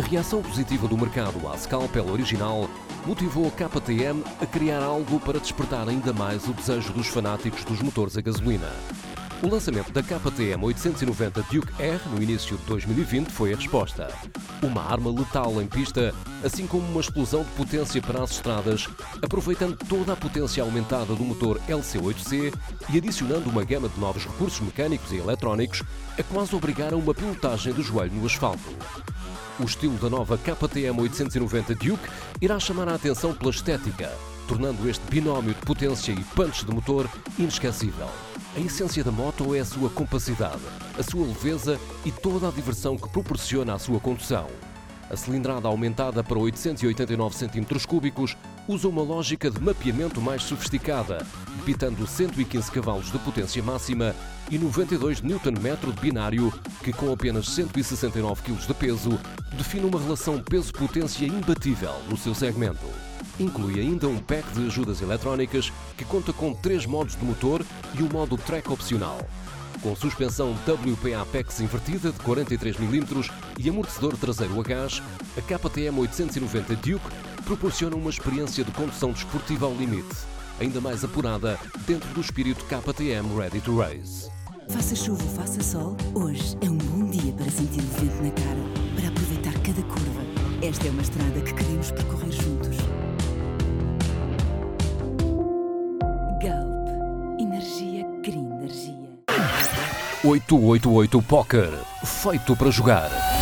reação positiva do mercado à Scalpel original motivou a KTM a criar algo para despertar ainda mais o desejo dos fanáticos dos motores a gasolina. O lançamento da KTM 890 Duke R no início de 2020 foi a resposta. Uma arma letal em pista, assim como uma explosão de potência para as estradas, aproveitando toda a potência aumentada do motor LC8C e adicionando uma gama de novos recursos mecânicos e eletrónicos, a quase obrigar a uma pilotagem do joelho no asfalto. O estilo da nova KTM 890 Duke irá chamar a atenção pela estética, tornando este binómio de potência e punch de motor inesquecível. A essência da moto é a sua compacidade, a sua leveza e toda a diversão que proporciona à sua condução. A cilindrada aumentada para 889 cm3 usa uma lógica de mapeamento mais sofisticada, debitando 115 cavalos de potência máxima e 92 Nm de binário, que com apenas 169 kg de peso, define uma relação peso-potência imbatível no seu segmento. Inclui ainda um pack de ajudas eletrónicas que conta com três modos de motor e um modo track opcional. Com suspensão WPA PEX invertida de 43 mm e amortecedor traseiro a gás, a KTM 890 Duke proporciona uma experiência de condução desportiva ao limite, ainda mais apurada dentro do espírito KTM Ready to Race. Faça chuva, faça sol, hoje é um bom dia para sentir o vento na cara, para aproveitar cada curva. Esta é uma estrada que queremos percorrer juntos. Galp. Energia cria energia. 888 Poker. Feito para jogar.